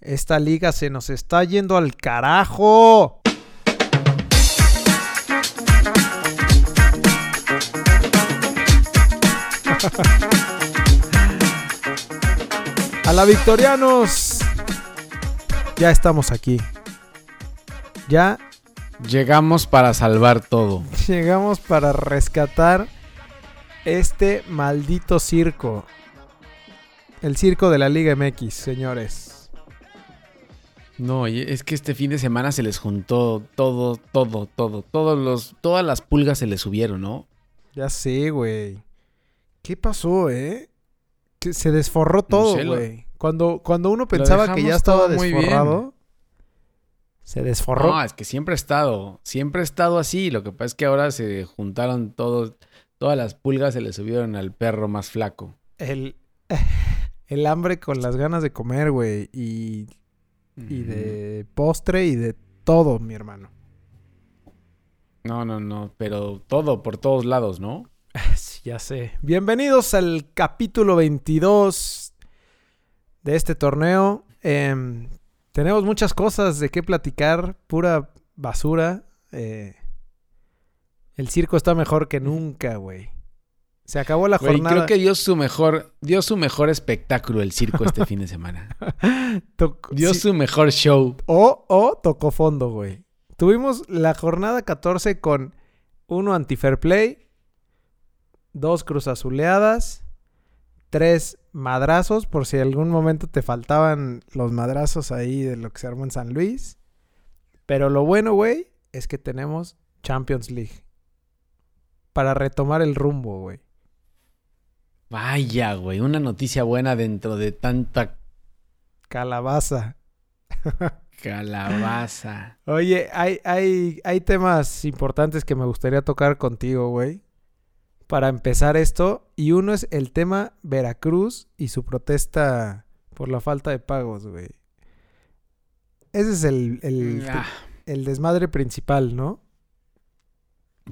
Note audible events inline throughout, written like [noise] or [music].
Esta liga se nos está yendo al carajo. [laughs] A la Victorianos. Ya estamos aquí. Ya Llegamos para salvar todo. [laughs] llegamos para rescatar este maldito circo. El circo de la Liga MX, señores. No, y es que este fin de semana se les juntó todo, todo, todo. Todos los, todas las pulgas se les subieron, ¿no? Ya sé, güey. ¿Qué pasó, eh? Que se desforró todo, güey. Cuando, cuando uno pensaba que ya estaba desforrado, se desforró. No, es que siempre ha estado, siempre ha estado así. Lo que pasa es que ahora se juntaron todos, todas las pulgas se le subieron al perro más flaco. El, [laughs] el hambre con las ganas de comer, güey. Y, y de postre y de todo, mi hermano. No, no, no, pero todo por todos lados, ¿no? [laughs] Sí, ya sé. Bienvenidos al capítulo 22 de este torneo. Em, tenemos muchas cosas de qué platicar, pura basura. Eh, el circo está mejor que nunca, güey. Se acabó la Güey, jornada. creo que dio su mejor, dio su mejor espectáculo el circo este fin de semana. [laughs] Dio sí. su mejor show. O, o tocó fondo, güey. Tuvimos la jornada 14 con uno anti-fair play, dos cruzazuleadas, tres madrazos, por si algún momento te faltaban los madrazos ahí de lo que se armó en San Luis. Pero lo bueno, güey, es que tenemos Champions League. Para retomar el rumbo, güey. Vaya, güey, una noticia buena dentro de tanta Calabaza. [laughs] calabaza. Oye, hay, hay, hay temas importantes que me gustaría tocar contigo, güey. Para empezar esto. Y uno es el tema Veracruz y su protesta por la falta de pagos, güey. Ese es el, el, Ah, el desmadre principal, ¿no?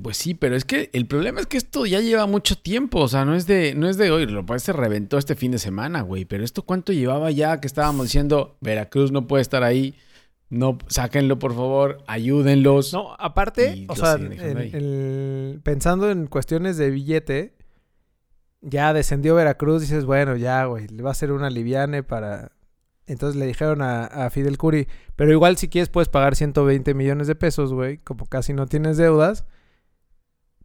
Pues sí, pero es que el problema es que esto ya lleva mucho tiempo, o sea, no es de, no es de hoy, lo se reventó este fin de semana, güey, pero esto cuánto llevaba ya que estábamos diciendo, Veracruz no puede estar ahí, no, sáquenlo por favor, ayúdenlos. No, aparte, o sea, en- el- pensando en cuestiones de billete, ya descendió Veracruz, dices, bueno, ya, güey, le va a hacer una liviane para... Entonces le dijeron a, a Fidel Curi, pero igual si quieres puedes pagar 120 millones de pesos, güey, como casi no tienes deudas,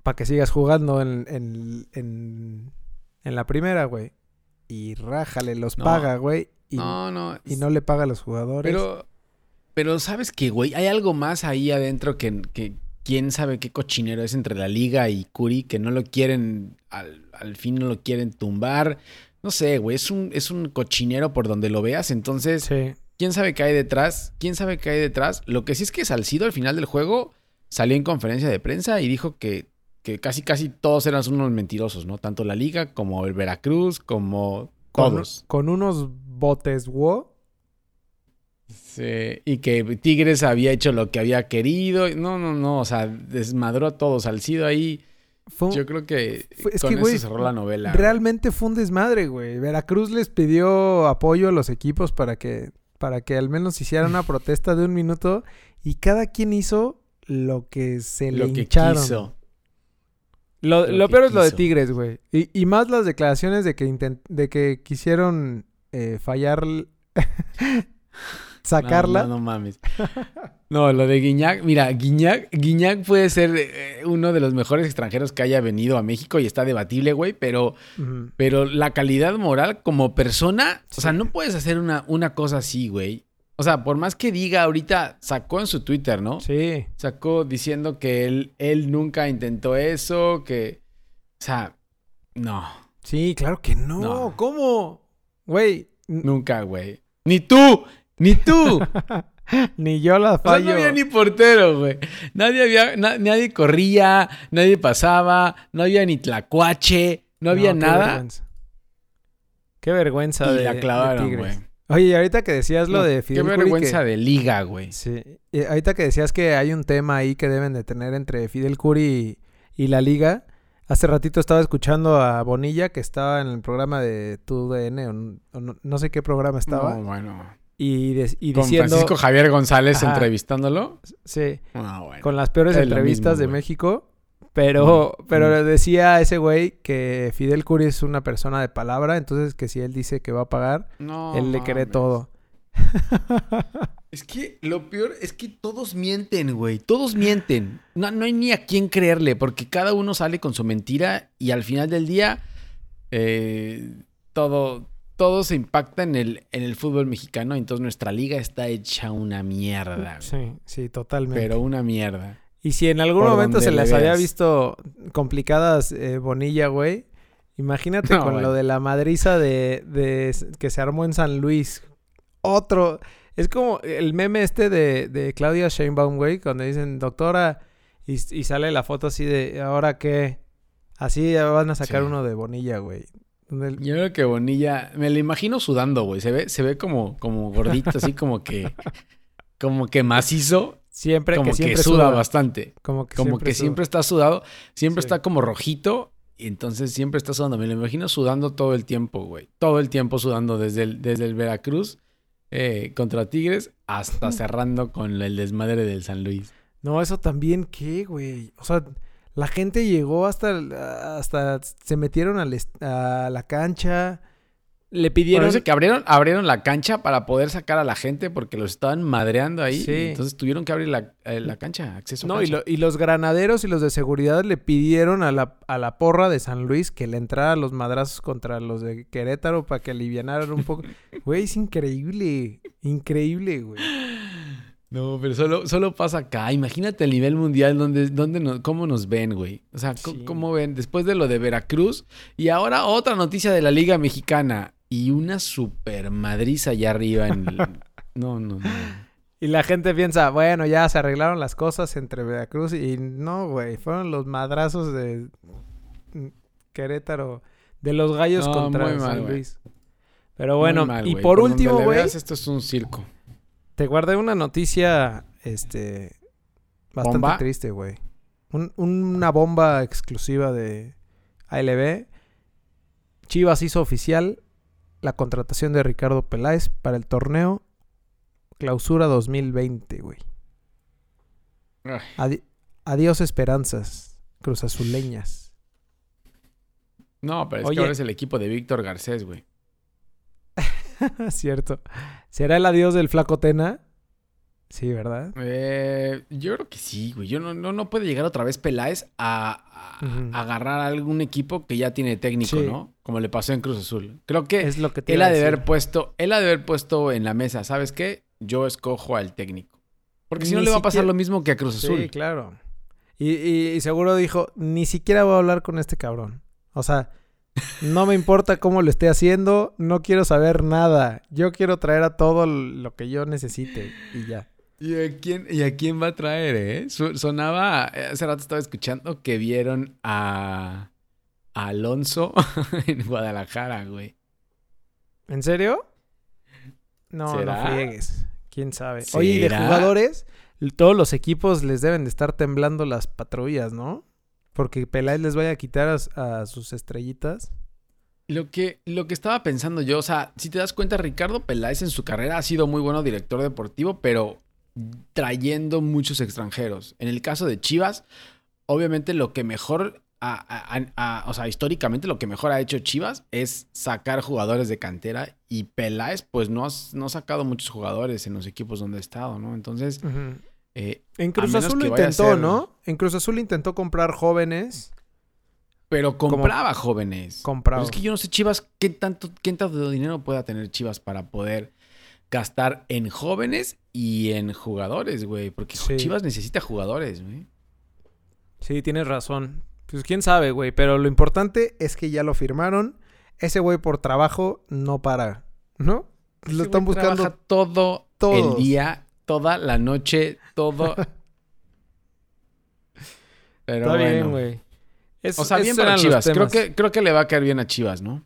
para que sigas jugando en, en, en, en la primera, güey. Y rájale, los No. paga, güey, y, no, no, y no le paga a los jugadores. pero, pero sabes que, güey, hay algo más ahí adentro que, que quién sabe qué cochinero es entre la liga y Curi, que no lo quieren, al, al fin no lo quieren tumbar. No sé, güey, es un, es un cochinero por donde lo veas, entonces... Sí. ¿Quién sabe qué hay detrás? ¿Quién sabe qué hay detrás? Lo que sí es que Salcido al final del juego salió en conferencia de prensa y dijo que, que casi casi todos eran unos mentirosos, ¿no? Tanto la liga como el Veracruz, como Con, todos. con unos botes, wo. Sí, y que Tigres había hecho lo que había querido. No, no, no, o sea, desmadró a todos. Salcido ahí, Fue yo creo que Fue- con que, eso cerró la novela. Realmente fue un desmadre, güey. Veracruz les pidió apoyo a los equipos para que, para que al menos hicieran una [laughs] protesta de un minuto y cada quien hizo lo que se lo le que hincharon. quiso. Lo, Lo peor es lo de. Tigres, güey. Y, y más las declaraciones de que intent- de que quisieron eh, fallar [laughs] sacarla. No, no, no mames. No, lo de Guiñac, mira, Guiñac, Guiñac puede ser eh, uno de los mejores extranjeros que haya venido a México y está debatible, güey, pero, pero la calidad moral como persona, o sea, no puedes hacer una, una cosa así, güey. O sea, por más que diga ahorita, sacó en su Twitter, ¿no? Sí. Sacó diciendo que él, él nunca intentó eso, que... O sea, no, Sí, claro que no. No. ¿Cómo? Güey, nunca, güey. Ni tú, ni tú. [laughs] ni yo la O sea, fallo. no había ni portero, güey. Nadie había, na- nadie corría, nadie pasaba, no había ni tlacuache, no había qué nada. vergüenza. Qué vergüenza Y de, la clavaron, güey. Oye, y ahorita que decías lo No, de Qué Fidel Curi vergüenza que- de liga, güey. Sí. Y ahorita que decías que hay un tema ahí que deben de tener entre Fidel Curi y, y la liga. Hace ratito estaba escuchando a Bonilla que estaba en el programa de TUDN o, no, no sé qué programa estaba. No, bueno. y, de- y Con diciendo... Francisco Javier González Ajá. entrevistándolo. Sí, Ah, bueno. con las peores es entrevistas mismo, de güey. México. Pero, pero decía ese güey que Fidel Curi es una persona de palabra, entonces que si él dice que va a pagar, No, él le cree mames. todo. Es que lo peor es que todos mienten, güey. Todos mienten. No, no hay ni a quién creerle, porque cada uno sale con su mentira y al final del día eh, todo, todo se impacta en el, en el fútbol mexicano. Entonces nuestra liga está hecha una mierda, güey. Sí, sí, totalmente. Pero una mierda. Y si en algún momento se le les había veas. visto complicadas eh, Bonilla, güey, imagínate No, con lo de la madriza de, que se armó en San Luis. Otro. Es como el meme este de, de Claudia Sheinbaum, güey, cuando dicen doctora y, y sale la foto así de ¿ahora qué? Así van a sacar Sí. uno de Bonilla, güey. Yo creo que Bonilla, me lo imagino sudando, güey. Se ve, se ve como, como gordito, así como que, como que macizo, Siempre como que siempre suda, suda. bastante. Como que como siempre que suda. siempre está sudado, siempre Sí. está como rojito y entonces siempre está sudando. Me lo imagino sudando todo el tiempo, güey. Todo el tiempo sudando desde el, desde el Veracruz eh, contra Tigres hasta cerrando con el desmadre del San Luis. No, eso también, ¿qué, güey? O sea, la gente llegó hasta, hasta se metieron a la cancha, le pidieron... que abrieron, abrieron la cancha para poder sacar a la gente porque los estaban madreando ahí. Sí. y entonces tuvieron que abrir la, eh, la cancha, acceso a no, y, cancha. lo- y los granaderos y los de seguridad le pidieron a la, a la porra de San Luis que le entrara los madrazos contra los de Querétaro para que alivianaran un poco. [laughs] Güey, es increíble, increíble, güey. No, pero solo, solo pasa acá. Imagínate el nivel mundial donde, donde nos- cómo nos ven, güey. O sea, Sí. cómo ven después de lo de Veracruz. Y ahora otra noticia de la Liga Mexicana. Y una super madriza allá arriba en el... [laughs] No, no, no. Y la gente piensa, bueno, ya se arreglaron las cosas entre Veracruz y no, güey, fueron los madrazos de Querétaro, de los gallos No, contra muy San. Luis. Pero bueno, Muy mal, y por último, güey, Esto es un circo. te guardé una noticia, este, bastante ¿Bomba? triste, güey. Un- una bomba exclusiva de ALB. Chivas hizo oficial la contratación de Ricardo Peláez para el torneo Clausura 2020, güey. Adi- adiós esperanzas cruzazuleñas. No, pero es Oye. que ahora es el equipo de Víctor Garcés, güey. [laughs] Cierto. ¿Será el adiós del flaco Tena? Sí, ¿verdad? Eh, yo creo que sí, güey. Yo no, no, no puede llegar otra vez Peláez a, a- agarrar a algún equipo que ya tiene técnico, Sí. ¿no? Como le pasó en Cruz Azul. Creo que Es lo que te él ha de haber puesto, él ha de haber puesto en la mesa, ¿sabes qué? Yo escojo al técnico. Porque si no le va a pasar lo mismo que a Cruz Azul. Sí, claro. Y, y- y seguro dijo, ni siquiera voy a hablar con este cabrón. O sea, no me importa cómo lo esté haciendo, no quiero saber nada. Yo quiero traer a todo lo que yo necesite y ya. ¿Y a quién, y a quién va a traer, eh? Sonaba, eh, hace rato estaba escuchando que vieron a, a Alonso [laughs] en Guadalajara, güey. ¿En serio? No, ¿Será? no friegues. ¿Quién sabe? Oye, y de jugadores, todos los equipos les deben de estar temblando las patrullas, ¿no? Porque Peláez les vaya a quitar a, a sus estrellitas. Lo que, lo que estaba pensando yo, o sea, si te das cuenta, Ricardo Peláez en su carrera ha sido muy bueno director deportivo, pero trayendo muchos extranjeros. En el caso de Chivas, obviamente lo que mejor, a- a- a- a- o sea, históricamente lo que mejor ha hecho Chivas es sacar jugadores de cantera y Peláez pues no, has- no ha sacado muchos jugadores en los equipos donde ha estado, ¿no? Entonces, eh, En Cruz Azul lo intentó, ser- ¿no? En Cruz Azul intentó comprar jóvenes. pero compraba jóvenes. Compraba. Pero es que yo no sé, Chivas, ¿qué tanto, qué tanto dinero pueda tener Chivas para poder gastar en jóvenes y en jugadores, güey? Porque Sí. Chivas necesita jugadores, güey. Sí, tienes razón. Pues quién sabe, güey. Pero lo importante es que ya lo firmaron. Ese güey por trabajo no para, ¿no? Ese Lo están buscando. todo todos. el día, toda la noche, todo. [laughs] Pero Está bien, güey. Es- O sea, bien para Chivas. Creo que, creo que le va a caer bien a Chivas, ¿no?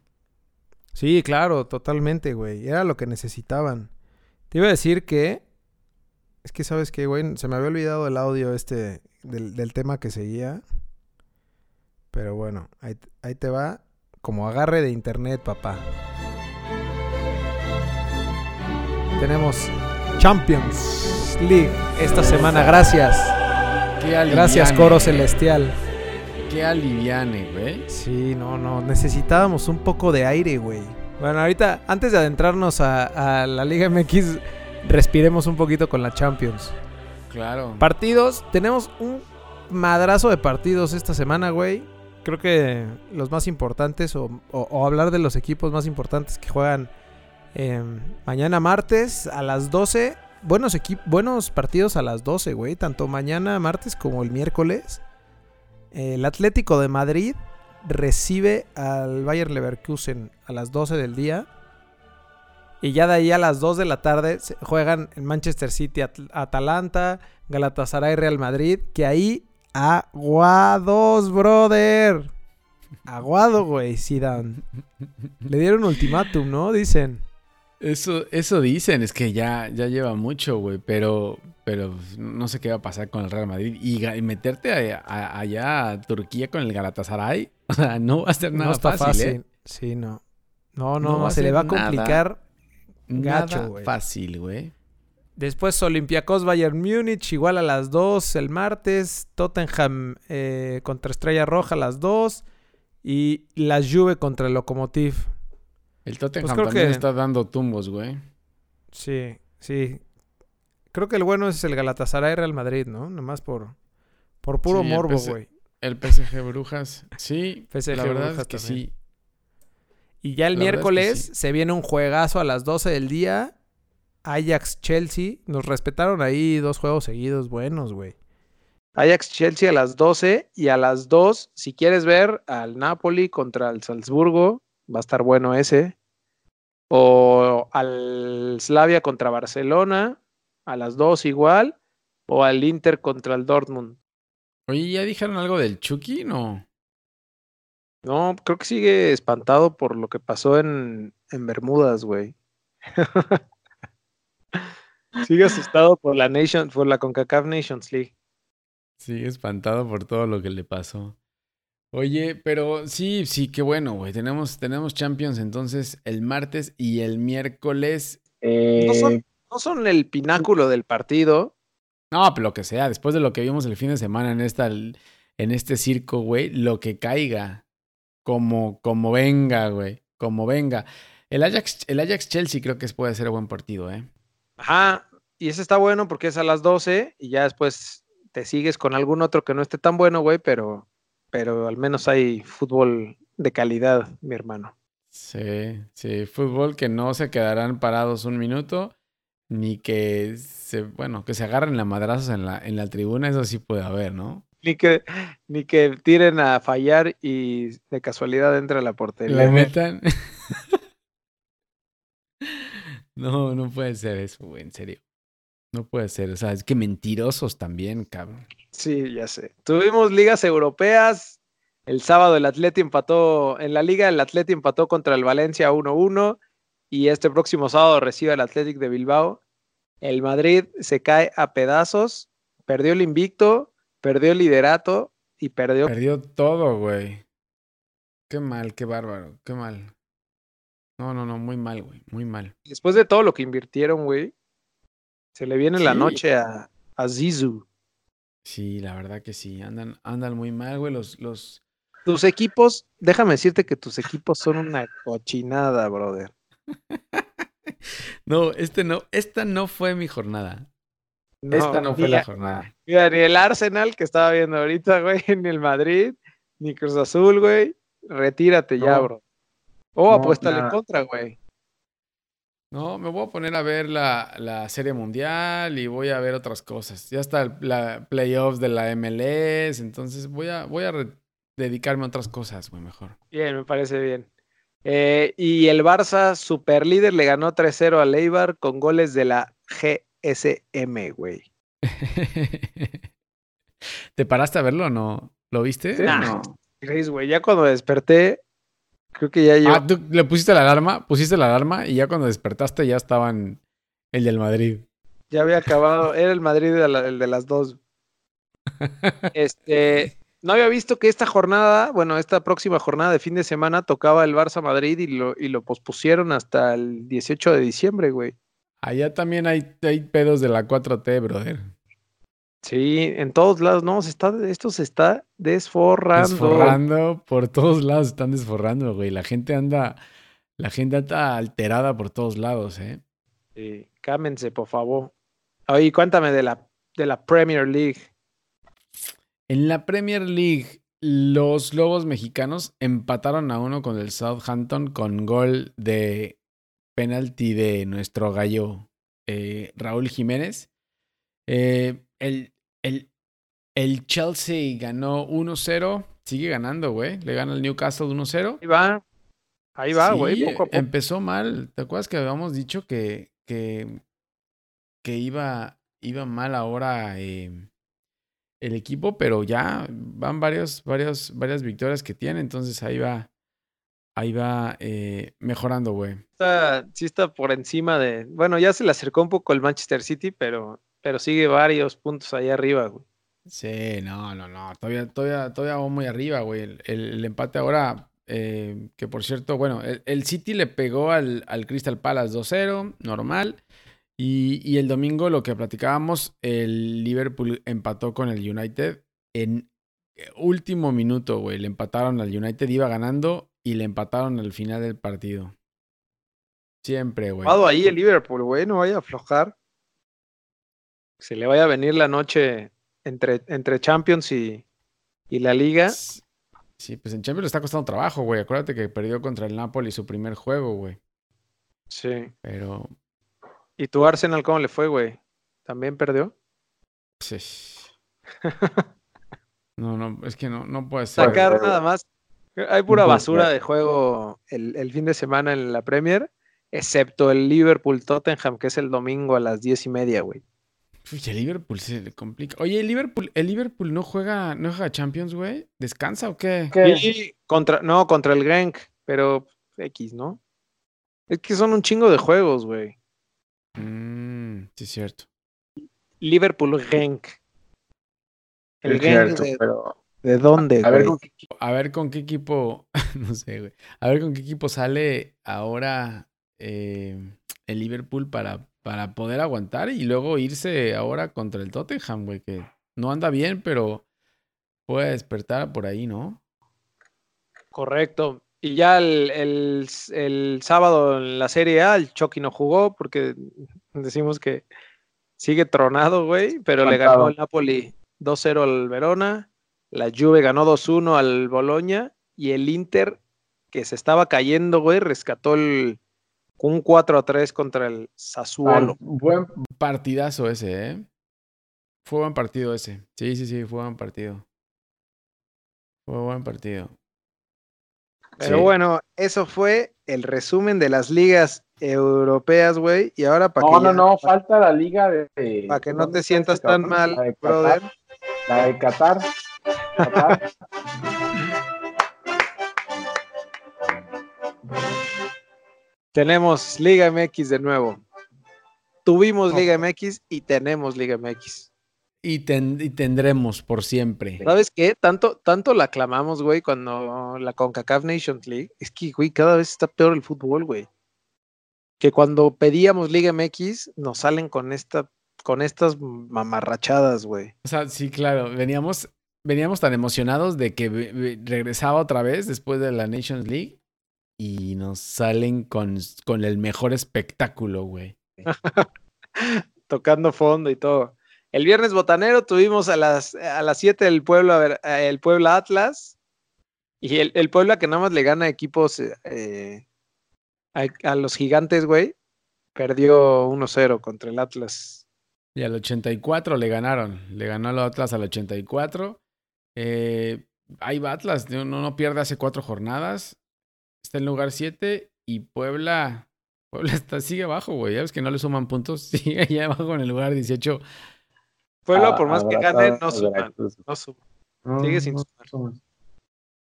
Sí, claro, totalmente, güey. Era lo que necesitaban. Te iba a decir que. Es que, ¿sabes qué, güey? Se me había olvidado el audio este del, del tema que seguía. Pero bueno, ahí, ahí te va. Como agarre de internet, papá. tenemos Champions League esta semana. Gracias. Qué Gracias, aliviane, Coro güey. Celestial. Qué aliviane, güey. Sí, no, no. Necesitábamos un poco de aire, güey. Bueno, ahorita, antes de adentrarnos a, a la Liga MX, respiremos un poquito con la Champions. Claro. Partidos, tenemos un madrazo de partidos esta semana, güey. Creo que los más importantes, o, o- o hablar de los equipos más importantes que juegan eh, mañana martes a las 12. Buenos, buenos partidos a las 12, güey. Tanto mañana martes como el miércoles. El Atlético de Madrid recibe al Bayer Leverkusen a las 12 del día. Y ya de ahí a las 2 de la tarde juegan en Manchester City At- Atalanta, Galatasaray Real Madrid. Que ahí aguados, brother. Aguado, güey, Zidane. Le dieron ultimátum, ¿no? Dicen. Eso, eso dicen, es que ya, ya lleva mucho, güey, pero, pero no sé qué va a pasar con el Real Madrid. Y, y meterte allá a Turquía con el Galatasaray, [laughs] o sea, no va a ser nada no está fácil, fácil. ¿eh? Sí, no. No, No no, va a se le va a nada. complicar. Gacho, Nada güey. fácil, güey. Después Olympiacos Bayern Múnich, igual a las 2 el martes. Tottenham eh, contra Estrella Roja a las 2. Y la Juve contra el Lokomotiv. El Tottenham Pues creo también que- está dando tumbos, güey. Sí, sí. Creo que el bueno es el Galatasaray Real Madrid, ¿no? Nomás por, por puro Sí, morbo, güey. El PSG Brujas, sí, PSG la verdad Brujas es que también. sí. Y ya el La verdad es que miércoles sí. se viene un juegazo a las 12 del día. Ajax-Chelsea. Nos respetaron ahí dos juegos seguidos buenos, güey. Ajax-Chelsea a las 12 y a las 2, si quieres ver al Napoli contra el Salzburgo, va a estar bueno ese. O al Slavia contra Barcelona, a las 2 igual. O al Inter contra el Dortmund. Oye, ¿ya dijeron algo del Chucky? No. No, creo que sigue espantado por lo que pasó en, en Bermudas, güey. [laughs] sigue asustado por la Nation, por la CONCACAF Nations League. Sigue espantado por todo lo que le pasó. Oye, pero sí, sí, qué bueno, güey. Tenemos, tenemos Champions entonces el martes y el miércoles. No, son, no son el pináculo del partido. No, pero lo que sea, después de lo que vimos el fin de semana en esta, en este circo, güey, lo que caiga. Como, como venga, güey. Como venga. El Ajax, el Ajax Chelsea creo que puede ser buen partido, ¿eh? Ajá, y ese está bueno porque es a las 12 y ya después te sigues con algún otro que no esté tan bueno, güey, pero, pero al menos hay fútbol de calidad, mi hermano. Sí, sí, fútbol que no se quedarán parados un minuto, ni que se, bueno, que se agarren la madrazos en la, en la tribuna, eso sí puede haber, ¿no? Ni que, ni que tiren a fallar y de casualidad entre a la portería. Le [laughs] metan. [laughs] no, no puede ser eso, güey, en serio. No puede ser, o sea, es que mentirosos también, cabrón. Sí, ya sé. Tuvimos ligas europeas. El sábado el Atleti empató, en la liga el Atleti empató contra el Valencia 1-1 y este próximo sábado recibe al Athletic de Bilbao. El Madrid se cae a pedazos, perdió el invicto, perdió el liderato y perdió... Perdió todo, güey. Qué mal, qué bárbaro, qué mal. No, no, no, muy mal, güey, muy mal. Después de todo lo que invirtieron, güey, se le viene la noche a, a Zizou. Sí, la verdad que sí, andan, andan muy mal, güey, los, los, Tus equipos, déjame decirte que tus equipos son una cochinada, brother. [laughs] No, este no, esta no fue mi jornada. esta no fue la a- jornada. Mira, ni el Arsenal que estaba viendo ahorita, güey, [laughs] ni el Madrid, ni Cruz Azul, güey. Retírate ya, bro. O No, apuéstale en contra, güey. No, me voy a poner a ver la, la Serie Mundial y voy a ver otras cosas. Ya está el la playoffs de la MLS, entonces voy a, voy a dedicarme a otras cosas, güey, mejor. Bien, me parece bien. Eh, y el Barça, super líder, le ganó 3-0 al Eibar con goles de la GSM, güey. [laughs] ¿Te paraste a verlo o no? ¿Lo viste? Sí, ¿O nah. no? Chris, güey, ya cuando desperté, creo que ya yo. Ah, tú le pusiste la alarma, pusiste la alarma y ya cuando despertaste ya estaban el del Madrid. Ya había acabado. Era el Madrid el de las dos. [laughs] Este. No había visto que esta jornada, bueno, esta próxima jornada de fin de semana tocaba el Barça Madrid y lo, y lo pospusieron hasta el 18 de diciembre, güey. Allá también hay, hay pedos de la 4T, brother. Sí, en todos lados, no, se está, esto se está desforrando. Desforrando, por todos lados están desforrando, güey. La gente anda, la gente anda alterada por todos lados, ¿eh? Sí, cámense, por favor. Oye, cuéntame de la, de la Premier League. En la Premier League, los Lobos mexicanos empataron a uno con el Southampton con gol de penalti de nuestro gallo eh, Raúl Jiménez. Eh, el, el, el, Chelsea ganó 1-0. Sigue ganando, güey. Le gana el Newcastle 1-0. Ahí va. Ahí va, güey. Empezó mal. ¿Te acuerdas que habíamos dicho que, que, que iba, iba mal ahora eh, el equipo? Pero ya van varios, varios, varias victorias que tiene. Entonces ahí va. Ahí va eh, mejorando, güey. sí está por encima de. Bueno, ya se le acercó un poco el Manchester City, pero pero sigue varios puntos ahí arriba, güey. Sí, no, no, no. Todavía, todavía, todavía va muy arriba, güey. El, empate ahora, eh, que por cierto, bueno, el, City le pegó al, al Crystal Palace 2-0, normal. Y, y, el domingo, lo que platicábamos, el Liverpool empató con el United en último minuto, güey. Le empataron al United, iba ganando y le empataron al final del partido. Siempre, güey. ahí el Liverpool, güey, no vaya a aflojar se le vaya a venir la noche entre, entre Champions y, y la Liga. Sí, pues en Champions le está costando trabajo, güey. Acuérdate que perdió contra el Napoli su primer juego, güey. Sí. Pero. ¿Y tu Arsenal cómo le fue, güey? ¿También perdió? Sí. [laughs] no, no, es que no, no puede ser. Sacar nada más. Hay pura basura de juego el, el, fin de semana en la Premier, excepto el Liverpool Tottenham, que es el domingo a las diez y media, güey. Uy, el Liverpool se le complica. Oye, el Liverpool, el Liverpool no juega, no juega Champions, güey. ¿Descansa o qué? Sí, contra, no, contra el Genk, pero X, ¿no? Es que son un chingo de juegos, güey. Mm, sí, es cierto. Liverpool Genk. El Genk de, pero... ¿de dónde, a ver, con qué, a ver con qué equipo, [laughs] no sé, güey. A ver con qué equipo sale ahora eh, el Liverpool para para poder aguantar y luego irse ahora contra el Tottenham, güey, que no anda bien, pero puede despertar por ahí, ¿no? Correcto. Y ya el, sábado en la Serie A, el Chucky no jugó porque decimos que sigue tronado, güey, pero le ganó el Napoli 2-0 al Verona, la Juve ganó 2-1 al Boloña y el Inter, que se estaba cayendo, güey, rescató el, un 4 a 3 contra el Sassuolo. buen partidazo ese, ¿eh? Fue buen partido ese. Sí, sí, sí, fue buen partido. Fue buen partido. Pero bueno, eso fue el resumen de las ligas europeas, güey. Y ahora para no, No, no, falta la liga de. Para que no te sientas tan mal, brother. La de Qatar. Qatar. [laughs] Tenemos Liga MX de nuevo. Tuvimos Liga MX y tenemos Liga MX. Y, tendremos por siempre. ¿Sabes qué? Tanto, tanto la aclamamos, güey, cuando la CONCACAF Nations League. Es que, güey, cada vez está peor el fútbol, güey. Que cuando pedíamos Liga MX, nos salen con esta, con estas mamarrachadas, güey. O sea, sí, claro. Veníamos, veníamos tan emocionados de que regresaba otra vez después de la Nations League y nos salen con, con el mejor espectáculo, güey. [laughs] Tocando fondo y todo. El viernes botanero tuvimos a las, a las 7 el pueblo el Puebla Atlas. Y el, el Puebla que nada más le gana equipos eh, a, los gigantes, güey. Perdió 1-0 contra el Atlas. Y al 84 le ganaron. Le ganó al Atlas al 84. Eh, ahí va Atlas, no, no pierde hace cuatro jornadas está en lugar 7 y Puebla, Puebla [laughs] está, sigue abajo, güey. Ya ves que no le suman puntos, [laughs] sigue allá abajo en el lugar 18. Puebla, por más que gane, no suman. No suman. sigue sin sumar.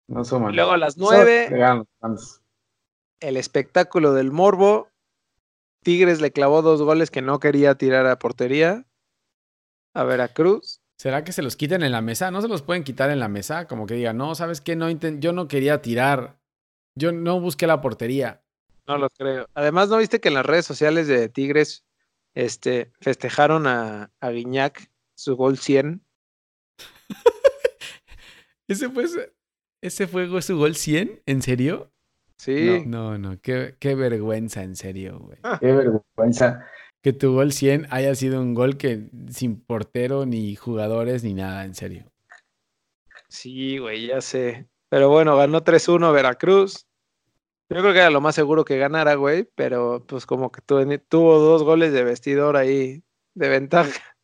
No suman. luego a las 9, el espectáculo del Morbo. Tigres le clavó dos goles que no quería tirar a portería a Veracruz. ¿Será que se los quiten en la mesa? ¿No se los pueden quitar en la mesa? Como que digan, no, ¿sabes qué? No yo no quería tirar yo no busqué la portería. No lo creo. Además, ¿no viste que en las redes sociales de Tigres este, festejaron a, a Guiñac su gol 100. [laughs] ¿Ese fue, su- ¿Ese fue su gol 100? ¿En serio? Sí. No, no, qué, qué vergüenza, en serio, güey. Qué vergüenza. Que tu gol 100 haya sido un gol que sin portero, ni jugadores, ni nada, en serio. Sí, güey, ya sé. Pero bueno, ganó 3-1 Veracruz. Yo creo que era lo más seguro que ganara, güey, pero pues como que tu- tuvo dos goles de vestidor ahí de ventaja.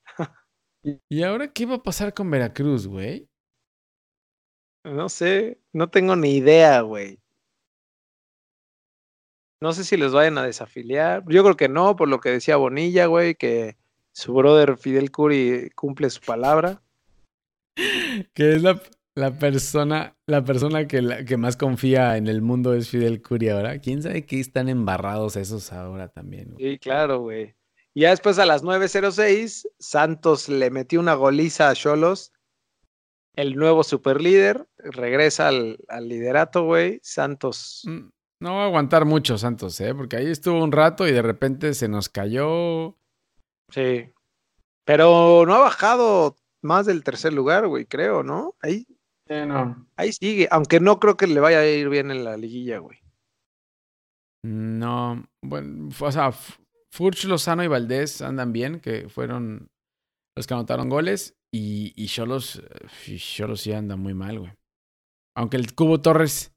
¿Y ahora qué va a pasar con Veracruz, güey? No sé, no tengo ni idea, güey. No sé si les vayan a desafiliar. Yo creo que no, por lo que decía Bonilla, güey, que su brother Fidel Curi cumple su palabra. [laughs] Que es la, la persona, la persona que, la- que más confía en el mundo es Fidel Curi ahora. ¿Quién sabe qué están embarrados esos ahora también? güey? Sí, claro, güey. Y ya después a las 9.06, Santos le metió una goliza a Cholos. El nuevo superlíder regresa al, al liderato, güey. Santos. Mm, No va a aguantar mucho Santos, ¿eh? Porque ahí estuvo un rato y de repente se nos cayó. Sí. Pero no ha bajado más del tercer lugar, güey, creo, ¿no? Ahí, Sí, no. ahí sigue. Aunque no creo que le vaya a ir bien en la liguilla, güey. No, bueno, o sea, Furch, Lozano y Valdés andan bien, que fueron los que anotaron goles. Y, y Cholos, eh, y Cholos sí anda muy mal, güey. Aunque el Cubo Torres,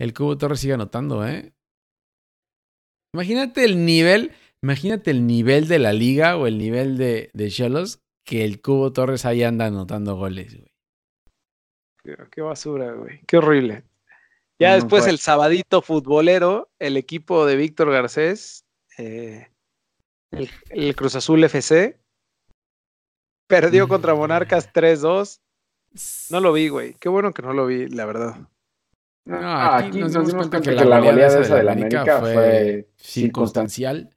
el Cubo Torres sigue anotando, ¿eh? Imagínate el nivel, imagínate el nivel de la liga o el nivel de, de Cholos que el Cubo Torres ahí anda anotando goles, güey. Qué, basura, güey. Qué horrible. Ya No, después el sabadito futbolero, el equipo de Víctor Garcés, eh, el, el Cruz Azul FC, perdió contra Monarcas 3-2. No lo vi, güey. Qué bueno que no lo vi, la verdad. No, Ah, aquí, nos dimos cuenta, que, la, la goleada esa esa del del América América fue fue circunstancial.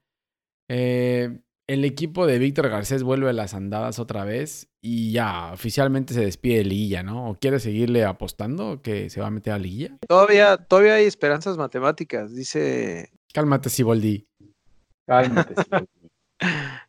Eh, el equipo de Víctor Garcés vuelve a las andadas otra vez y ya oficialmente se despide de liguilla, ¿no? ¿O quiere seguirle apostando que se va a meter a liguilla? Todavía, todavía hay esperanzas matemáticas, dice. Cálmate, Siboldi. Cálmate, sí.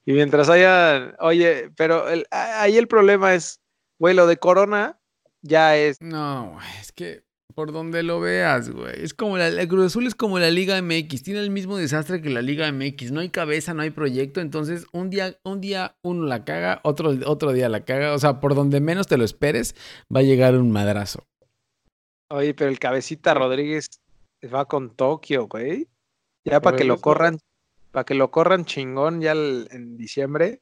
Y mientras haya, oye, pero el- ahí el problema es, güey, lo de Corona ya es, No, es que por donde lo veas, güey. Es como la, Cruz Azul es como la Liga MX. Tiene el mismo desastre que la Liga MX. No hay cabeza, no hay proyecto. Entonces, un día, un día uno la caga, otro, otro día la caga. O sea, por donde menos te lo esperes, va a llegar un madrazo. oye, pero el cabecita Rodríguez va con Tokio, güey. Ya para que lo corran, para que lo corran chingón ya el- en diciembre.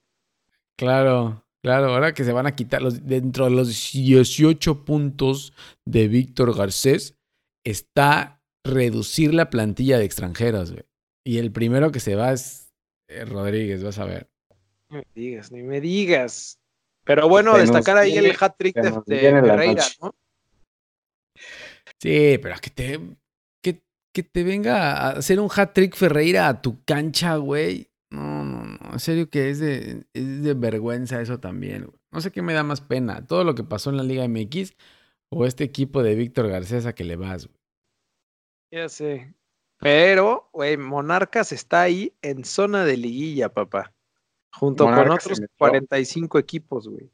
Claro, claro. Ahora que se van a quitar los, dentro de los 18 puntos de Víctor Garcés, está reducir la plantilla de extranjeros, güey. Y el primero que se va es eh, Rodríguez, vas a ver. Ni me digas, ni me digas. Pero bueno, Se destacar ahí viene- el hat-trick de, de Ferreira. ¿no? Sí, pero que te, que, te venga a hacer un hat-trick Ferreira a tu cancha, güey. No, no, no. En serio que es de, es de vergüenza eso también. güey. No sé qué me da más pena. Todo lo que pasó en la Liga MX o este equipo de Víctor Garcés a que le vas, güey. Ya sé. Pero, güey, Monarcas está ahí en zona de liguilla, papá. Junto con otros metió. 45 equipos, güey.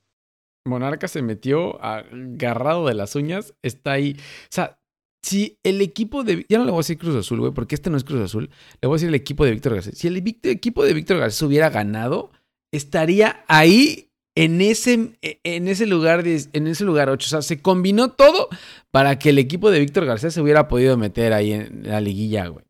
Monarca se metió agarrado de las uñas, está ahí. O sea, si el equipo de. Ya no le voy a decir Cruz Azul, güey, porque este no es Cruz Azul. Le voy a decir el equipo de Víctor Garcés. Si el equipo de Víctor Garcés hubiera ganado, estaría ahí en ese, en ese lugar, de- en ese lugar 8. O sea, se combinó todo para que el equipo de Víctor Garcés se hubiera podido meter ahí en la liguilla, güey.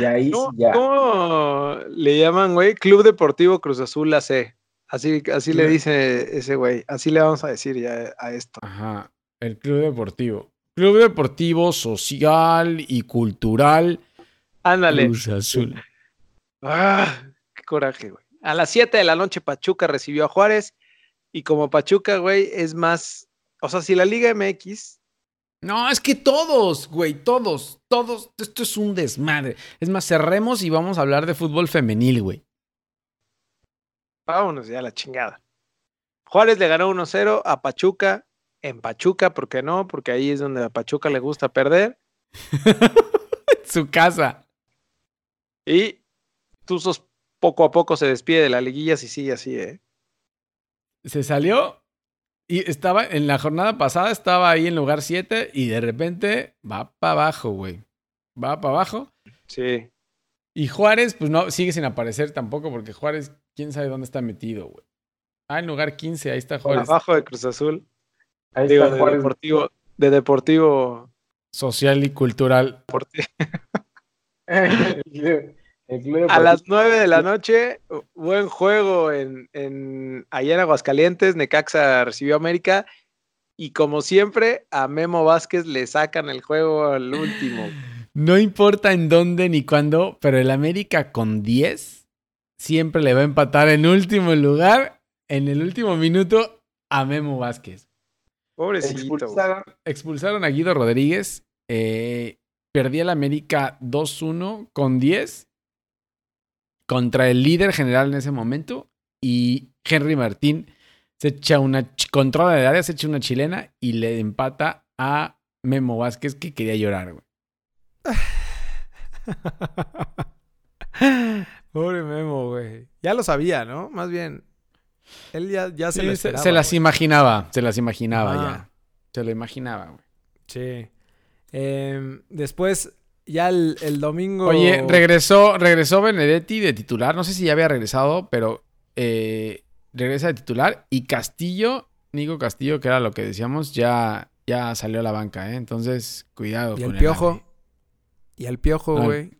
Y ahí ¿Cómo, sí ya. cómo le llaman, güey? Club Deportivo Cruz Azul AC. Así, así le dice ese güey. Así le vamos a decir ya a esto. Ajá. El club deportivo. Club deportivo, social y cultural. Ándale. Cruz Azul. Ah, qué coraje, güey. A las 7 de la noche Pachuca recibió a Juárez y como Pachuca, güey, es más, o sea, si la Liga MX, No, es que todos, güey, todos, todos, esto es un desmadre. Es más, cerremos y vamos a hablar de fútbol femenil, güey. vámonos ya a la chingada. Juárez le ganó 1-0 a Pachuca en Pachuca, ¿por qué no? Porque ahí es donde a Pachuca le gusta perder. [laughs] Su casa. Y Tuzos poco a poco se despide de la liguilla si sigue así, ¿eh? Se salió y estaba en la jornada pasada, estaba ahí en lugar 7 y de repente va para abajo, güey. Va para abajo. Sí. Y Juárez, pues no, sigue sin aparecer tampoco porque Juárez, quién sabe dónde está metido, güey. Ah, en lugar 15, ahí está Por Juárez. abajo de Cruz Azul. Ahí Digo, está de. Deportivo. De Deportivo. Social y cultural. [laughs] [laughs] A las 9 de la noche, buen juego en, en, allá en Aguascalientes. Necaxa recibió a América. Y como siempre, a Memo Vázquez le sacan el juego al último. No importa en dónde ni cuándo, pero el América con 10 siempre le va a empatar en último lugar, en el último minuto, a Memo Vázquez. Pobrecito. Expulsaron Expulsaron a Guido Rodríguez. eh, perdía el América 2-1 con 10 contra el líder general en ese momento. Y Henry Martín se echa una. Controla el área, se echa una chilena y le empata a Memo Vázquez que quería llorar, güey. [laughs] Pobre Memo, güey. Ya lo sabía, ¿no? Más bien. Él ya, ya se Sí, se, las güey. imaginaba, se las imaginaba Ah. ya. Se lo imaginaba, güey. Sí. Em, después, ya el, el domingo. Oye, regresó, regresó Benedetti de titular. No sé si ya había regresado, pero eh, regresa de titular. Y Castillo, Nico Castillo, que era lo que decíamos, ya, ya salió a la banca, ¿eh? Entonces, cuidado Y con el piojo. AVE. Y el piojo, No, güey.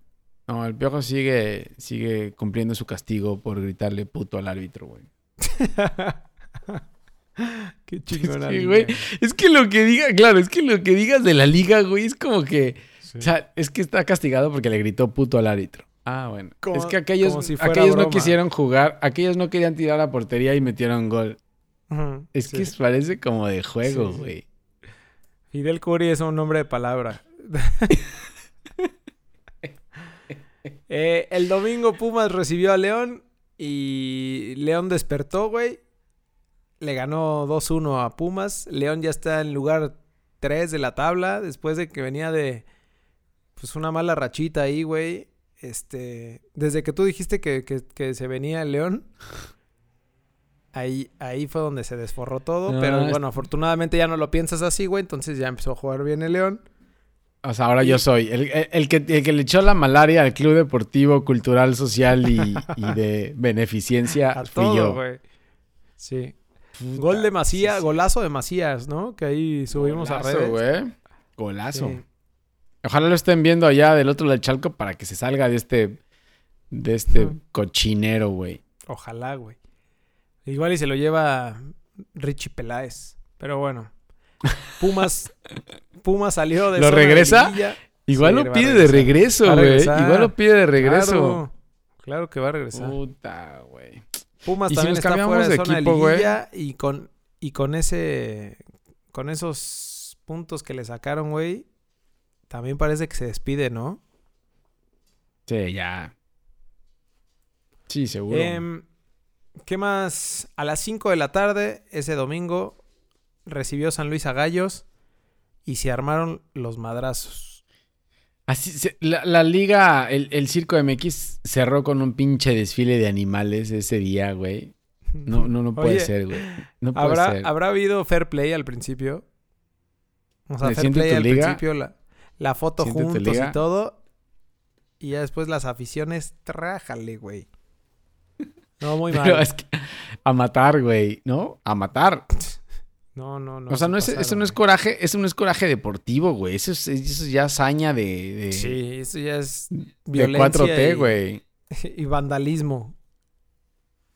No, el piojo sigue, sigue cumpliendo su castigo por gritarle puto al árbitro, güey. [laughs] Qué chingona. Sí, güey. Es que lo que diga, claro, es que lo que digas de la liga, güey, es como que. Sí. O sea, es que está castigado porque le gritó puto al árbitro. Ah, bueno. Como- es que aquellos, si aquellos no quisieron jugar, aquellos no querían tirar a la portería y metieron gol. Es sí. que parece como de juego, güey. Fidel Curi es un nombre de palabra. [laughs] [laughs] Eh, el domingo Pumas recibió a León y León despertó, güey. Le ganó 2-1 a Pumas. León ya está en lugar 3 de la tabla después de que venía de pues una mala rachita ahí, güey. Este, desde que tú dijiste que, que- que se venía el León, ahí, ahí fue donde se desforró todo. No, pero bueno, afortunadamente ya no lo piensas así, güey. Entonces ya empezó a jugar bien el León. O sea, ahora yo soy el, el- el que, el que le echó la malaria al Club Deportivo, Cultural, Social y, y [laughs] de Beneficencia A fui todo, yo. güey. Sí. Puta, Gol de Macías, sí, sí. golazo de Macías, ¿no? Que ahí subimos a Golazo, redes. güey. Golazo. Sí. Ojalá lo estén viendo allá del otro lado del Chalco para que se salga de este, de este cochinero, güey. Ojalá, güey. Igual y se lo lleva Richie Peláez. Pero bueno. Pumas, Pumas salió de ¿Lo de regresa? Igual Sí, lo pide de regreso, güey. Igual lo pide de regreso. Claro, claro que va a regresar. Puta, güey. Pumas ¿Y si también nos está fuera de, de zona equipo, de y con y con ese con esos puntos que le sacaron, güey, también parece que se despide, ¿no? Sí, ya. Sí, seguro. Em, ¿Qué más? A las 5 de la tarde, ese domingo, recibió San Luis a Gallos y se armaron los madrazos. Así, se- la, la liga, el, el Circo MX cerró con un pinche desfile de animales ese día, güey. No, no, no puede Oye, ser, güey. No puede ¿habrá, ser. ¿Habrá habido fair play al principio? O sea, ¿De fair play al liga? principio, la, la foto ¿Siente tu juntos y todo. Y ya después las aficiones, trájale, güey. No, muy [laughs] mal. Pero es que a matar, güey, ¿no? A matar. No, no, no. o sea, se no es, eso no es coraje, eso no es coraje deportivo, güey. Eso es, eso es ya hazaña de, de, Sí, eso ya es de violencia 4T, y- güey. [laughs] y vandalismo.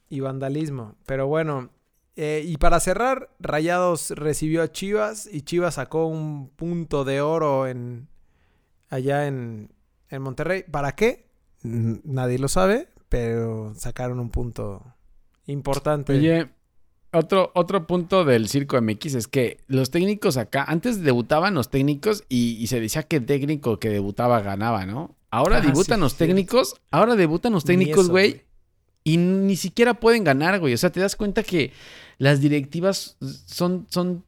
Y vandalismo. Pero bueno. eh, y para cerrar, Rayados recibió a Chivas y Chivas sacó un punto de oro en allá en, en Monterrey. ¿Para qué? Nadie lo sabe, pero sacaron un punto importante. Oye, otro, otro punto del Circo MX es que los técnicos acá, antes debutaban los técnicos y, y se decía que el técnico que debutaba ganaba, ¿no? Ahora Ah, debutan sí, los técnicos, ahora debutan los Ni técnicos, güey, y ni siquiera pueden ganar, güey. O sea, te das cuenta que las directivas son, son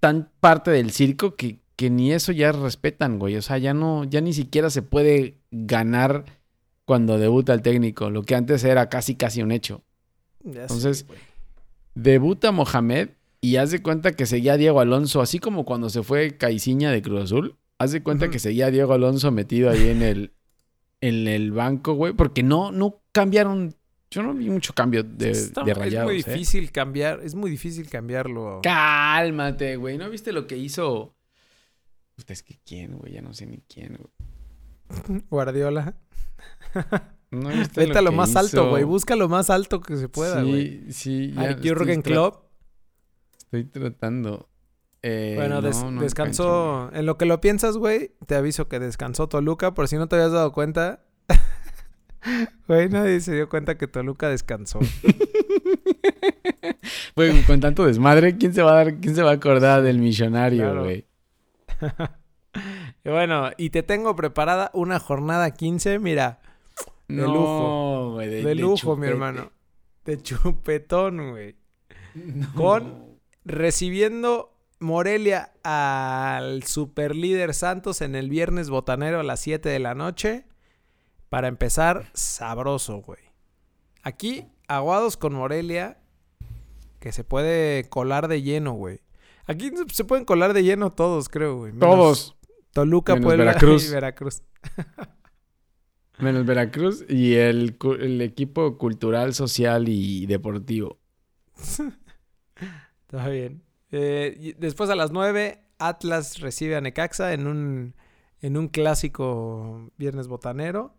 tan parte del circo que, que ni eso ya respetan, güey. O sea, ya no, ya ni siquiera se puede ganar cuando debuta el técnico, lo que antes era casi casi un hecho. Ya Entonces, güey. Debuta Mohamed y haz de cuenta que seguía Diego Alonso, así como cuando se fue Caiciña de Cruz Azul. Haz de cuenta que seguía Diego Alonso metido ahí en el, [laughs] en el banco, güey, porque no, no cambiaron. Yo no vi mucho cambio de, Está- de rayados. es muy ¿eh? difícil cambiar, es muy difícil cambiarlo. Cálmate, güey. ¿No viste lo que hizo? Puta, es que quién, güey. Ya no sé ni quién, güey. [laughs] Guardiola. [laughs] No Vete a lo más alto, güey. Busca lo más alto que se pueda, güey. Sí, sí. Jürgen Klopp. Estoy tratando. Eh, Bueno, no, des- no encuentro, descansó. En lo que lo piensas, güey, te aviso que descansó Toluca, por si no te habías dado cuenta. [laughs] Güey, nadie se dio cuenta que Toluca descansó. [laughs] Güey, con tanto desmadre, ¿quién se va a dar, quién se va a acordar del millonario, Claro. güey? [laughs] Y bueno, y te tengo preparada una jornada 15, mira, De No, lujo. güey, de, de, lujo, mi hermano. De chupetón, güey. No. Con- Recibiendo Morelia al superlíder Santos en el viernes botanero a las 7 de la noche. Para empezar, sabroso, güey. Aquí, aguados con Morelia, que se puede colar de lleno, güey. Aquí se pueden colar de lleno todos, creo, güey. Menos Todos, Toluca, menos Puebla Veracruz. y Veracruz. [laughs] menos Veracruz y el, el equipo cultural, social y deportivo. [laughs] Está bien. Eh, después a las 9, Atlas recibe a Necaxa en un, en un clásico viernes botanero.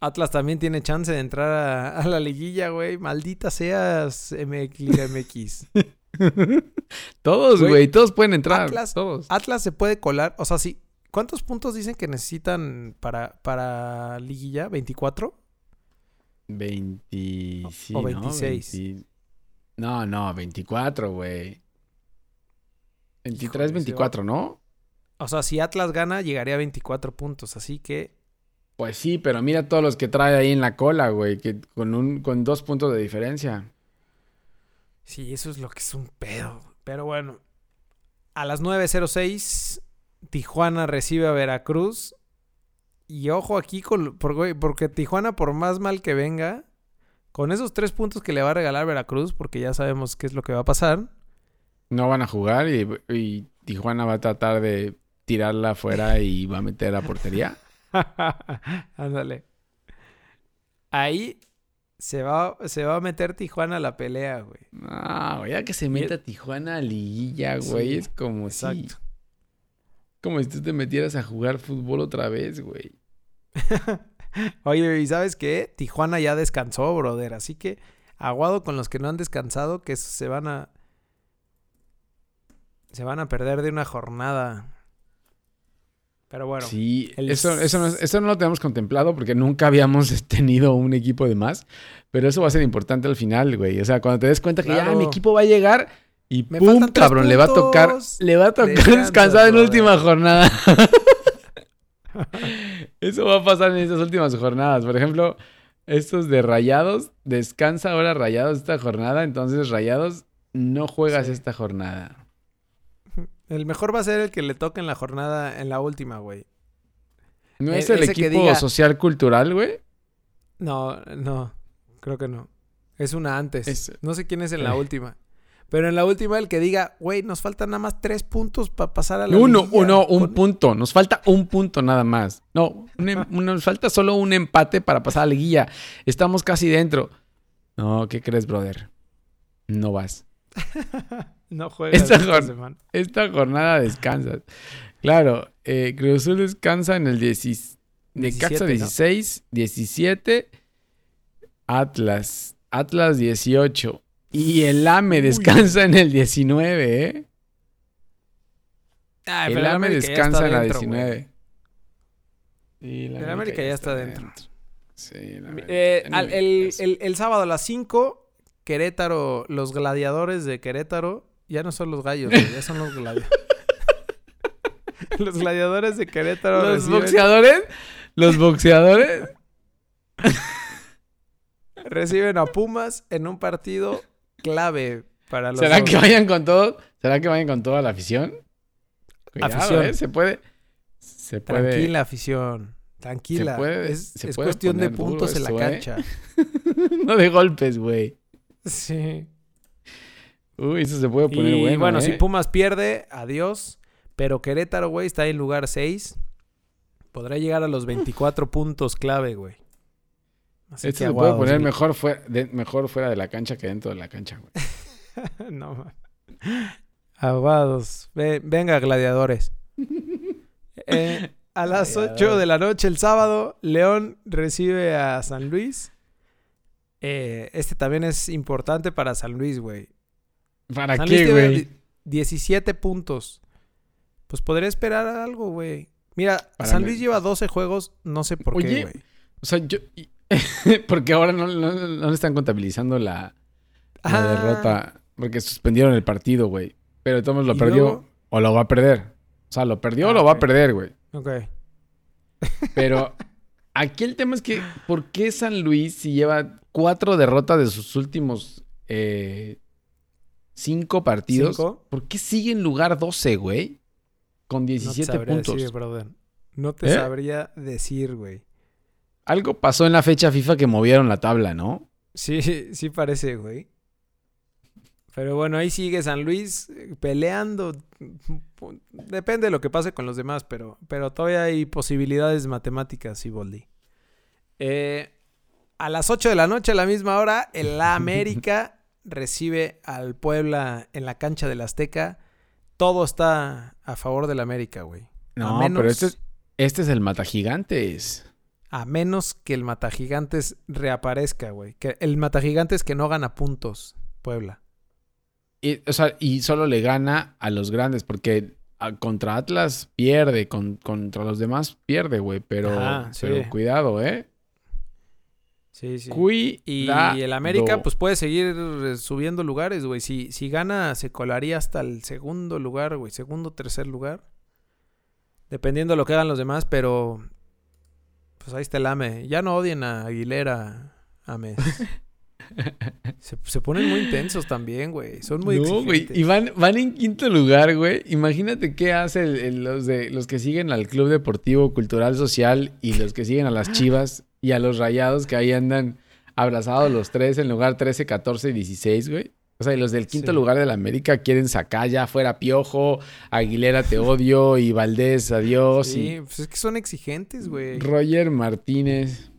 Atlas también tiene chance de entrar a, a la liguilla, güey. Maldita seas MX, Liga MX. [laughs] todos, Güey, todos pueden entrar. Atlas- todos. Atlas se puede colar. O sea, sí. ¿Cuántos puntos dicen que necesitan para, para liguilla? ¿24? 20. sí, o ¿no? 26. 20 No, no, 24, güey. 23, Híjole, se 24, ¿no? O sea, si Atlas gana, llegaría a 24 puntos. Así que Pues sí, pero mira todos los que trae ahí en la cola, güey, que con un con dos puntos de diferencia. Sí, eso es lo que es un pedo. Pero bueno, a las 9.06, Tijuana recibe a Veracruz. Y ojo aquí, con, porque Tijuana, por más mal que venga, con esos tres puntos que le va a regalar Veracruz, porque ya sabemos qué es lo que va a pasar. No van a jugar y, y Tijuana va a tratar de tirarla afuera y va a meter a portería. [laughs] Ándale. Ahí se va, se va a meter Tijuana a la pelea, güey. No, ya que se meta Tijuana a liguilla, güey, Sí, es como si Exacto. Como si tú te metieras a jugar fútbol otra vez, güey. [laughs] Oye, ¿y sabes qué? Tijuana ya descansó, brother. Así que aguado con los que no han descansado, que se van a. Se van a perder de una jornada. Pero bueno. sí, el- eso, eso, no, es- eso no lo tenemos contemplado porque nunca habíamos [laughs] tenido un equipo de más. Pero eso va a ser importante al final, güey. O sea, cuando te des cuenta que ya mi equipo va a llegar y Me ¡pum! cabrón, le va a tocar, le va a tocar descansar en última jornada. [laughs] eso va a pasar en estas últimas jornadas. Por ejemplo, estos de Rayados, descansa ahora Rayados esta jornada, entonces Rayados no juegas Sí. esta jornada. [laughs] El mejor va a ser el que le toque en la jornada, en la última, güey. ¿No E- es el equipo diga- social cultural, güey? No, no. Creo que no. Es una antes. Es- No sé quién es en la Eh. última. Pero en la última, el que diga, güey, nos faltan nada más tres puntos para pasar a la Uno, liguilla". uno, un punto. Nos falta un punto nada más. No, un em- un- [laughs] nos falta solo un empate para pasar a la liguilla. Estamos casi dentro. No, ¿qué crees, brother? No vas. [laughs] No juegas Esta esta jor- semana. Esta jornada descansas. Claro, eh, Cruz Azul descansa en el 10 Necaxa 17, ¿no? 16, 17, Atlas, Atlas 18 y el AME descansa en el 19, ¿eh? Ay, el AME descansa en la dentro, 19. güey. Sí, El América ya está dentro. Sí, Eh, está al- en el, casa. el- el sábado a las 5, Querétaro, los gladiadores de Querétaro, ya no son los gallos, ya son los gladiadores. [laughs] los gladiadores de Querétaro Los reciben, boxeadores, los boxeadores. [laughs] reciben a Pumas en un partido clave para los ¿Será que vayan con todo? ¿Será que vayan con toda la afición? Cuidado, Afición. ¿eh? Se puede. Se puede. Tranquila, afición. Tranquila. Se puede- es se es puede cuestión de puntos en la ¿eh? cancha. [laughs] no de golpes, güey. Sí. Uy, eso se puede poner y bueno. bueno, si ¿eh? Pumas pierde, adiós. Pero Querétaro, güey, está en lugar 6. Podrá llegar a los 24 puntos clave, güey. Así Esto que se puede poner mejor fuera, de- mejor fuera de la cancha que dentro de la cancha, güey. [laughs] no, man. Aguados. Ve- venga, gladiadores. [laughs] Eh, a las 8 de la noche el sábado, León recibe a San Luis. Eh, este también es importante para San Luis, güey. ¿Para San qué, güey? di- 17 puntos. Pues podría esperar algo, güey. Mira, Para San mí- Luis lleva 12 juegos, no sé por Oye, qué, güey. O sea, yo... [laughs] porque ahora no, no, están contabilizando la, la Ah, derrota. Porque suspendieron el partido, güey. Pero Thomas lo ¿Y perdió luego? o lo va a perder. O sea, lo perdió o Ah, lo va a perder, güey. Ok. Pero aquí el tema es que, ¿por qué San Luis, si lleva cuatro derrotas de sus últimos eh, cinco partidos, ¿Cinco? ¿por qué sigue en lugar 12, güey? Con No te 17 sabría puntos. decir, brother. No te ¿Eh? sabría decir, güey. Algo pasó en la fecha FIFA que movieron la tabla, ¿no? Sí, sí parece, güey. Pero bueno, ahí sigue San Luis eh, peleando. Depende de lo que pase con los demás, pero, pero todavía hay posibilidades matemáticas, Siboldi. Eh, a las 8 de la noche, a la misma hora, el [laughs] América recibe al Puebla en la cancha del Azteca. Todo está a favor del América, güey. No, menos, pero este es, este es el Mata Gigantes. A menos que el Matagigantes reaparezca, güey. Que el Matagigantes que no gana puntos, Puebla. Y, o sea, y solo le gana a los grandes, porque a- contra Atlas pierde, con- contra los demás pierde, güey. Pero, Ajá, sí. pero cuidado, ¿eh? Sí, sí. Cuidado. Y el América, pues puede seguir eh, subiendo lugares, güey. Si, si gana, se colaría hasta el segundo lugar, güey. Segundo, tercer lugar. Dependiendo de lo que hagan los demás, pero. Pues ahí está el AME. Ya no odien a Aguilera, Ames. [laughs] se, se ponen muy intensos también, güey. Son muy no, güey. Y van, van en quinto lugar, güey. Imagínate qué hace el- el- los, de, los que siguen al Club Deportivo Cultural Social y los que siguen a las Chivas y a los Rayados que ahí andan abrazados los tres en lugar 13, 14 y 16, güey. O sea, y los del quinto Sí. lugar de la América quieren sacar ya fuera Piojo, Aguilera te odio y Valdés adiós Sí, pues es que son exigentes, y güey. Roger Martínez.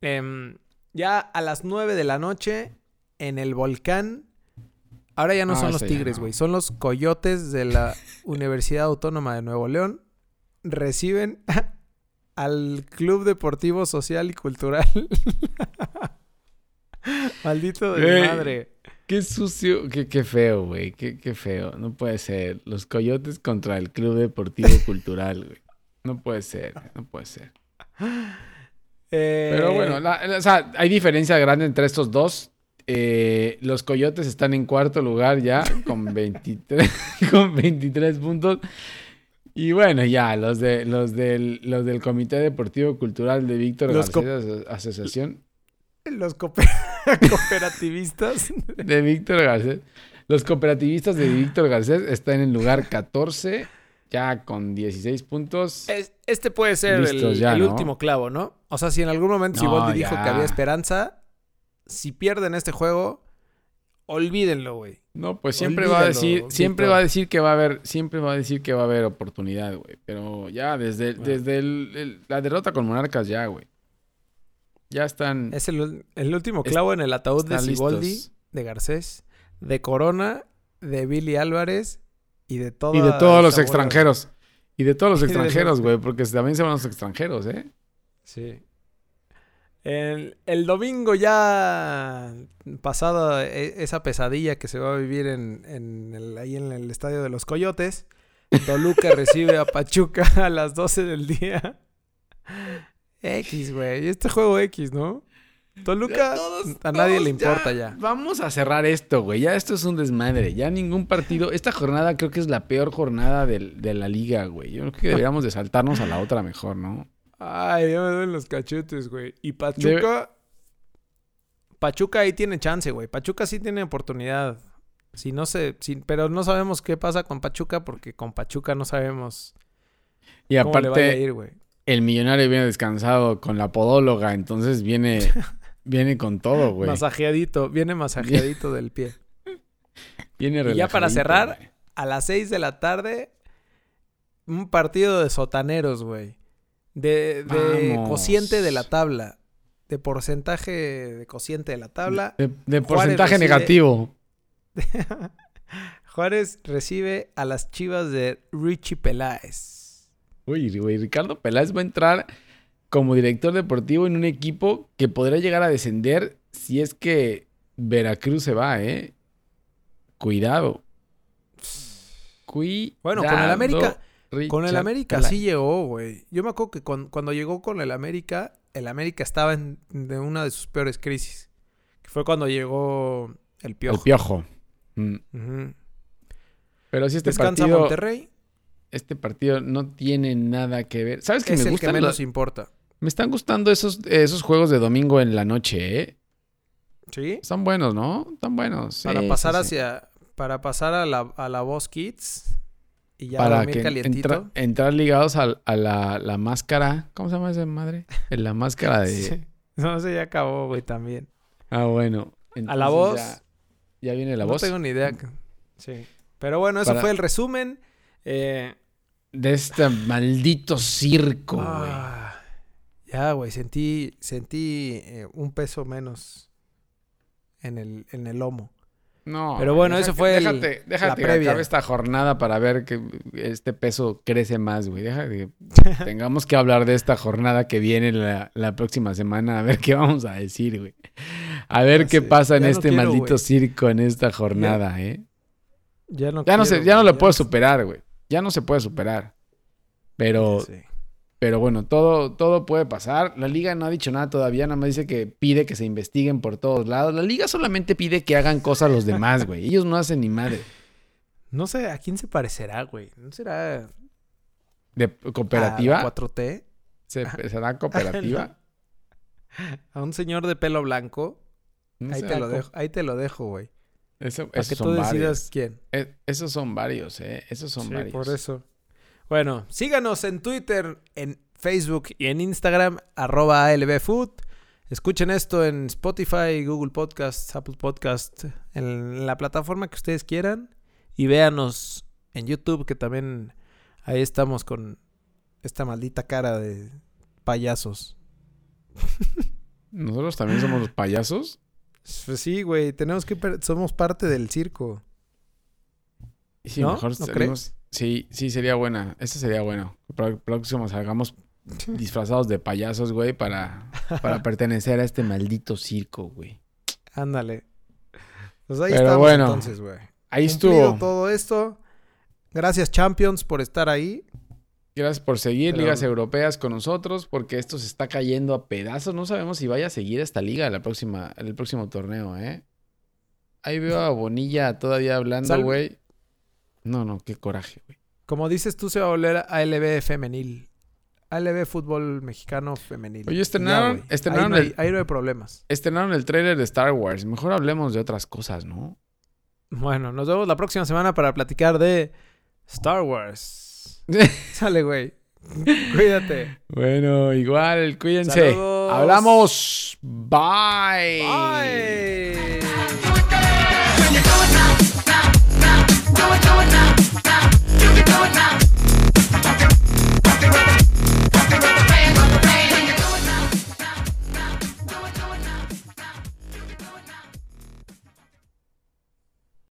Em, ya a las 9 de la noche, en el volcán. Ahora ya no Ah, son los Tigres, no. güey. Son los Coyotes de la [laughs] Universidad Autónoma de Nuevo León. Reciben [laughs] al Club Deportivo Social y Cultural. [laughs] [laughs] Maldito de Güey. madre. Qué sucio, qué, qué feo, güey. Qué, qué feo. No puede ser. Los coyotes contra el Club Deportivo [laughs] Cultural, güey. No puede ser, no puede ser. Eh, Pero bueno, la- la- o sea, hay diferencia grande entre estos dos. Eh, los coyotes están en cuarto lugar ya con [laughs] 23, con 23 puntos. Y bueno, ya, los, de, los, del, los del Comité Deportivo Cultural de Víctor García Aso- Asociación Los cooper- [laughs] cooperativistas. [laughs] de Víctor Garcés. Los cooperativistas de Víctor Garcés están en lugar 14, ya con 16 puntos. Es- este puede ser el, ya, el ¿no? último clavo, ¿no? O sea, si en algún momento No, Siboldi dijo que había esperanza, si pierden este juego, olvídenlo, güey. No, pues siempre va a decir, siempre va a decir que va a haber, siempre va a decir que va a haber oportunidad, güey. Pero ya desde, Bueno. desde el- el- la derrota con Monarcas ya, güey. Ya están, Es el, el último Es- clavo en el ataúd de Siboldi, de Garcés, de Corona, de Billy Álvarez y de toda Y de todos los extranjeros. Y de todos los [laughs] extranjeros, güey, porque también se van los extranjeros, ¿eh? Sí. El, el domingo ya pasada e- esa pesadilla que se va a vivir en, en el- ahí en el estadio de los Coyotes, Toluca [laughs] recibe a Pachuca a las 12 del día. X, güey. Este juego X, ¿no? Toluca todos- a nadie le ya- importa ya. Vamos a cerrar esto, güey. Ya esto es un desmadre. Ya ningún partido. Esta jornada creo que es la peor jornada del- de la liga, güey. Yo creo que deberíamos de saltarnos a la otra mejor, ¿no? Ay, ya me duelen los cachetes, güey. Y Pachuca. Pachuca ahí tiene chance, güey. Pachuca sí tiene oportunidad. Si no sé, si- pero no sabemos qué pasa con Pachuca porque con Pachuca no sabemos Y cómo le vaya a aparte, ir, güey. El millonario viene descansado con la podóloga, entonces viene, [laughs] viene con todo, güey. Masajeadito, viene masajeadito del pie. [laughs] Viene Y ya para relajadito, cerrar, güey. A las 6 de la tarde, un partido de sotaneros, güey. De, cociente de la tabla. De porcentaje de cociente de la tabla. De, porcentaje recibe- negativo. [laughs] Juárez recibe a las chivas de Richie Peláez. Uy, güey, Ricardo Peláez va a entrar como director deportivo en un equipo que podría llegar a descender si es que Veracruz se va, ¿eh? Cuidado. Cuidado. Bueno, con el América. Con el América Peláez. sí llegó, güey. Yo me acuerdo que cuan- cuando, llegó con el América, el América estaba en de una de sus peores crisis. Que fue cuando llegó el Piojo. El piojo. Mm. Ujú. Pero si este Descansa partido, Monterrey. Este partido no tiene nada que ver. ¿Sabes qué Es me el gustan? que menos los- importa. Me están gustando esos, esos juegos de domingo en la noche, ¿eh? ¿Sí? Están buenos, ¿no? Están buenos. para Sí, pasar sí, hacia. Para pasar a la, a la Voz Kids. Y ya para que calientito. entra- entrar ligados al- a, la, la máscara. ¿Cómo se llama esa madre? En la máscara de. [laughs] Sí. No sé, ya acabó, güey, también. Ah, bueno. A la voz. Ya, ya viene la no voz. tengo ni idea. Sí. Pero bueno, eso Para- fue el resumen. Eh, De este maldito circo, güey. ah, ya, güey, sentí, sentí eh, un peso menos en el, en el lomo. No. Pero bueno, deja eso fue el- Déjate, déjate que previa. acabe esta jornada para ver que este peso crece más, güey. Deja que [laughs] tengamos que hablar de esta jornada que viene la, la próxima semana. A ver qué vamos a decir, güey. A ver qué sé, pasa en no este quiero, maldito circo en esta jornada, ¿eh? Ya no, Ya no, se, ya no lo puedo superar, güey. Ya no se puede superar. Pero, Sí. pero bueno, todo, todo puede pasar. La liga no ha dicho nada todavía, nada más dice que pide que se investiguen por todos lados. La liga solamente pide que hagan cosas los demás, güey. Ellos no hacen ni madre. No sé a quién se parecerá, güey. ¿No será ¿De cooperativa? a la 4T? ¿Se, [laughs] ¿Será cooperativa? [laughs] A un señor de pelo blanco. No ahí te lo dejo, ahí te lo dejo, güey. Eso- Para esos que tú son decidas varios. quién. Eh, esos son varios, ¿eh? Esos son Sí, varios. por eso. Bueno, síganos en Twitter, en Facebook y en Instagram, arroba ALBFood. Escuchen esto en Spotify, Google Podcasts, Apple Podcasts, en la plataforma que ustedes quieran. Y véanos en YouTube, que también ahí estamos con esta maldita cara de payasos. [laughs] ¿Nosotros también somos los payasos? Pues sí, güey, tenemos que... Somos parte del circo. Sí, ¿No? mejor ¿No salimos- Sí, sí, sería buena. Eso sería bueno. Próximo salgamos [laughs] disfrazados de payasos, güey, para, para pertenecer a este maldito circo, güey. Ándale. Pues ahí Pero estamos bueno, entonces, güey. Ahí Cumplido estuvo. todo esto. Gracias, Champions, por estar ahí. Gracias por seguir Pero- ligas europeas con nosotros, porque esto se está cayendo a pedazos. No sabemos si vaya a seguir esta liga la próxima, el próximo torneo, ¿eh? Ahí veo a Bonilla todavía hablando, güey. No, no, qué coraje, güey. Como dices tú, se va a volver a ALB femenil. ALB fútbol mexicano femenil. Oye, estrenaron- estrenaron ahí, no hay, el- ahí no hay problemas. Estrenaron el tráiler de Star Wars. Mejor hablemos de otras cosas, ¿no? Bueno, nos vemos la próxima semana para platicar de Star Wars. [laughs] Sale, güey. Cuídate. Bueno, igual, cuídense. Hablamos. Bye. Bye.